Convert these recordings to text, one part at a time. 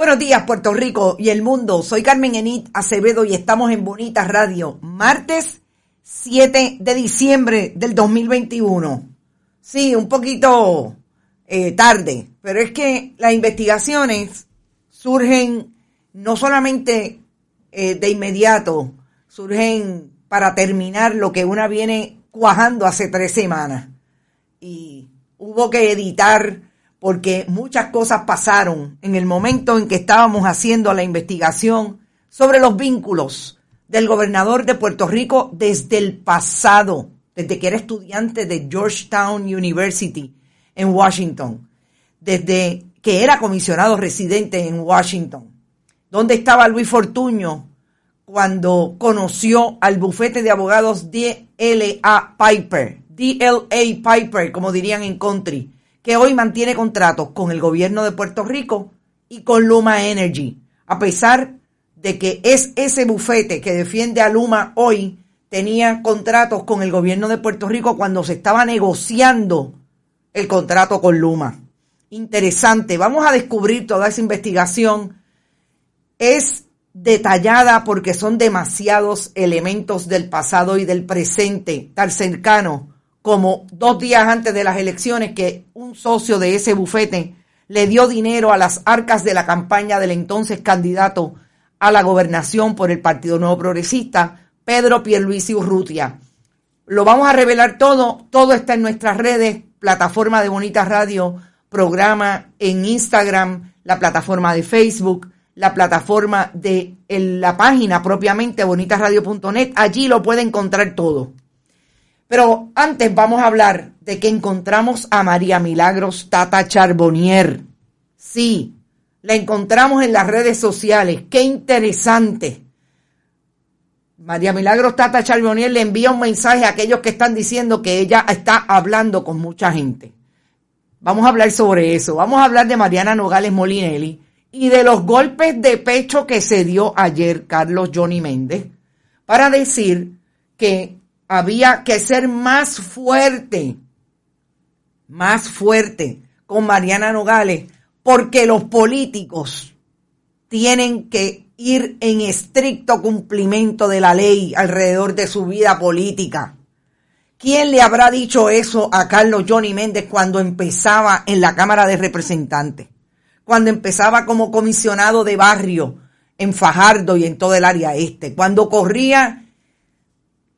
Buenos días, Puerto Rico y el mundo. Soy Carmen Enit Acevedo y estamos en Bonita Radio. Martes 7 de diciembre del 2021. Sí, un poquito eh, tarde, pero es que las investigaciones surgen no solamente eh, de inmediato, surgen para terminar lo que una viene cuajando hace tres semanas. Y hubo que editar porque muchas cosas pasaron en el momento en que estábamos haciendo la investigación sobre los vínculos del gobernador de Puerto Rico desde el pasado, desde que era estudiante de Georgetown University en Washington, desde que era comisionado residente en Washington. ¿Dónde estaba Luis Fortuño cuando conoció al bufete de abogados DLA Piper, DLA Piper, como dirían en country? Que hoy mantiene contratos con el gobierno de Puerto Rico y con Luma Energy, a pesar de que es ese bufete que defiende a Luma hoy, tenía contratos con el gobierno de Puerto Rico cuando se estaba negociando el contrato con Luma. Interesante, vamos a descubrir toda esa investigación. Es detallada porque son demasiados elementos del pasado y del presente tan cercano como dos días antes de las elecciones que un socio de ese bufete le dio dinero a las arcas de la campaña del entonces candidato a la gobernación por el Partido Nuevo Progresista, Pedro Pierluisi Urrutia. Lo vamos a revelar todo, todo está en nuestras redes, plataforma de Bonita Radio, programa en Instagram, la plataforma de Facebook, la plataforma de la página propiamente bonitasradio.net, allí lo puede encontrar todo. Pero antes vamos a hablar de que encontramos a María Milagros Tata Charbonnier. Sí, la encontramos en las redes sociales. Qué interesante. María Milagros Tata Charbonnier le envía un mensaje a aquellos que están diciendo que ella está hablando con mucha gente. Vamos a hablar sobre eso. Vamos a hablar de Mariana Nogales Molinelli y de los golpes de pecho que se dio ayer Carlos Johnny Méndez para decir que había que ser más fuerte, más fuerte con Mariana Nogales, porque los políticos tienen que ir en estricto cumplimiento de la ley alrededor de su vida política. ¿Quién le habrá dicho eso a Carlos Johnny Méndez cuando empezaba en la Cámara de Representantes? Cuando empezaba como comisionado de barrio en Fajardo y en todo el área este, cuando corría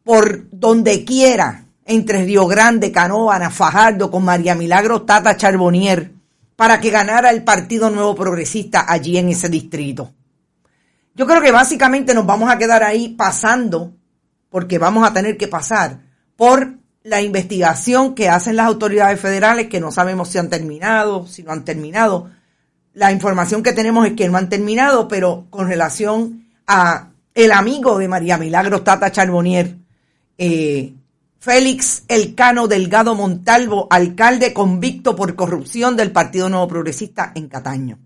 por donde quiera, entre Río Grande, Canóvana, Fajardo, con María Milagro Tata Charbonnier, para que ganara el Partido Nuevo Progresista allí en ese distrito. Yo creo que básicamente nos vamos a quedar ahí pasando, porque vamos a tener que pasar por la investigación que hacen las autoridades federales, que no sabemos si han terminado, si no han terminado. La información que tenemos es que no han terminado, pero con relación a el amigo de María Milagro Tata Charbonnier, eh, Félix Elcano Delgado Montalvo, alcalde convicto por corrupción del Partido Nuevo Progresista en Cataño.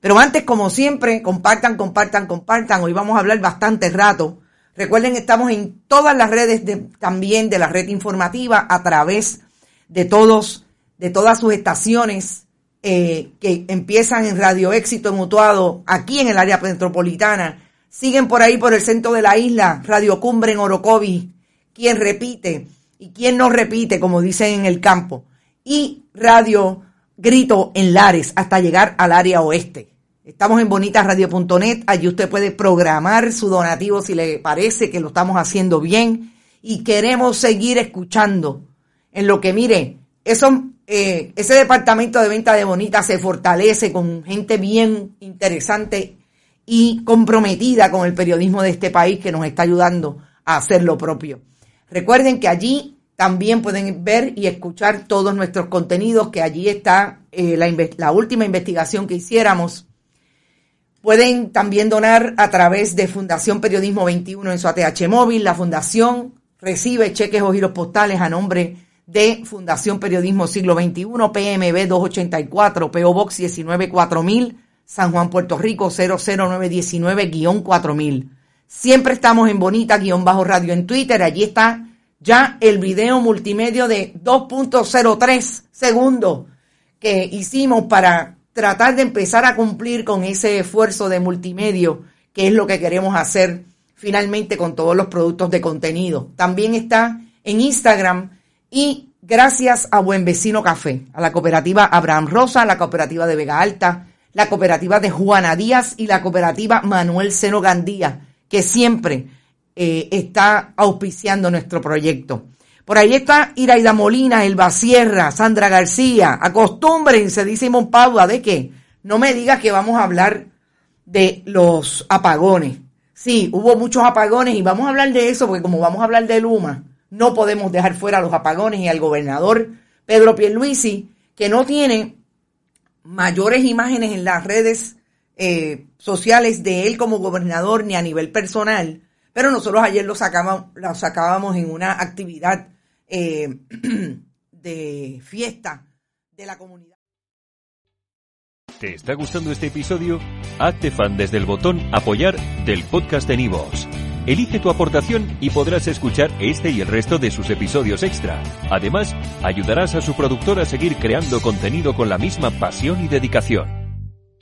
Pero antes, como siempre, compartan, compartan, compartan. Hoy vamos a hablar bastante rato. Recuerden, estamos en todas las redes también de la red informativa a través de todos, de todas sus estaciones eh, que empiezan en Radio Éxito Mutuado aquí en el área metropolitana. Siguen por ahí por el centro de la isla, Radio Cumbre en Orocovi, quien repite y quien no repite, como dicen en el campo. Y Radio Grito en Lares hasta llegar al área oeste. Estamos en bonitasradio.net, allí usted puede programar su donativo si le parece que lo estamos haciendo bien y queremos seguir escuchando. En lo que mire, eso, eh, ese departamento de venta de Bonita se fortalece con gente bien interesante y comprometida con el periodismo de este país que nos está ayudando a hacer lo propio. Recuerden que allí también pueden ver y escuchar todos nuestros contenidos, que allí está eh, la, última investigación que hiciéramos. Pueden también donar a través de Fundación Periodismo 21 en su ATH móvil. La fundación recibe cheques o giros postales a nombre de Fundación Periodismo Siglo XXI, PMB 284, PO Box 194000, San Juan, Puerto Rico 00919-4000. Siempre estamos en Bonita-Radio bajo en Twitter. Allí está ya el video multimedio de 2.03 segundos que hicimos para tratar de empezar a cumplir con ese esfuerzo de multimedio, que es lo que queremos hacer finalmente con todos los productos de contenido. También está en Instagram y gracias a Buen Vecino Café, a la cooperativa Abraham Rosa, la cooperativa de Vega Alta, la cooperativa de Juana Díaz y la cooperativa Manuel Seno Gandía, que siempre eh, está auspiciando nuestro proyecto. Por ahí está Iraida Molina, Elba Sierra, Sandra García. Acostúmbrense, dice Simón Padua, de que no me digas que vamos a hablar de los apagones. Sí, hubo muchos apagones y vamos a hablar de eso porque como vamos a hablar de Luma, no podemos dejar fuera los apagones y al gobernador Pedro Pierluisi, que no tiene mayores imágenes en las redes eh, sociales de él como gobernador ni a nivel personal, pero nosotros ayer lo sacábamos, lo sacábamos en una actividad eh, de fiesta de la comunidad. ¿Te está gustando este episodio? Hazte fan desde el botón apoyar del podcast de Nivos. Elige tu aportación y podrás escuchar este y el resto de sus episodios extra. Además, ayudarás a su productor a seguir creando contenido con la misma pasión y dedicación.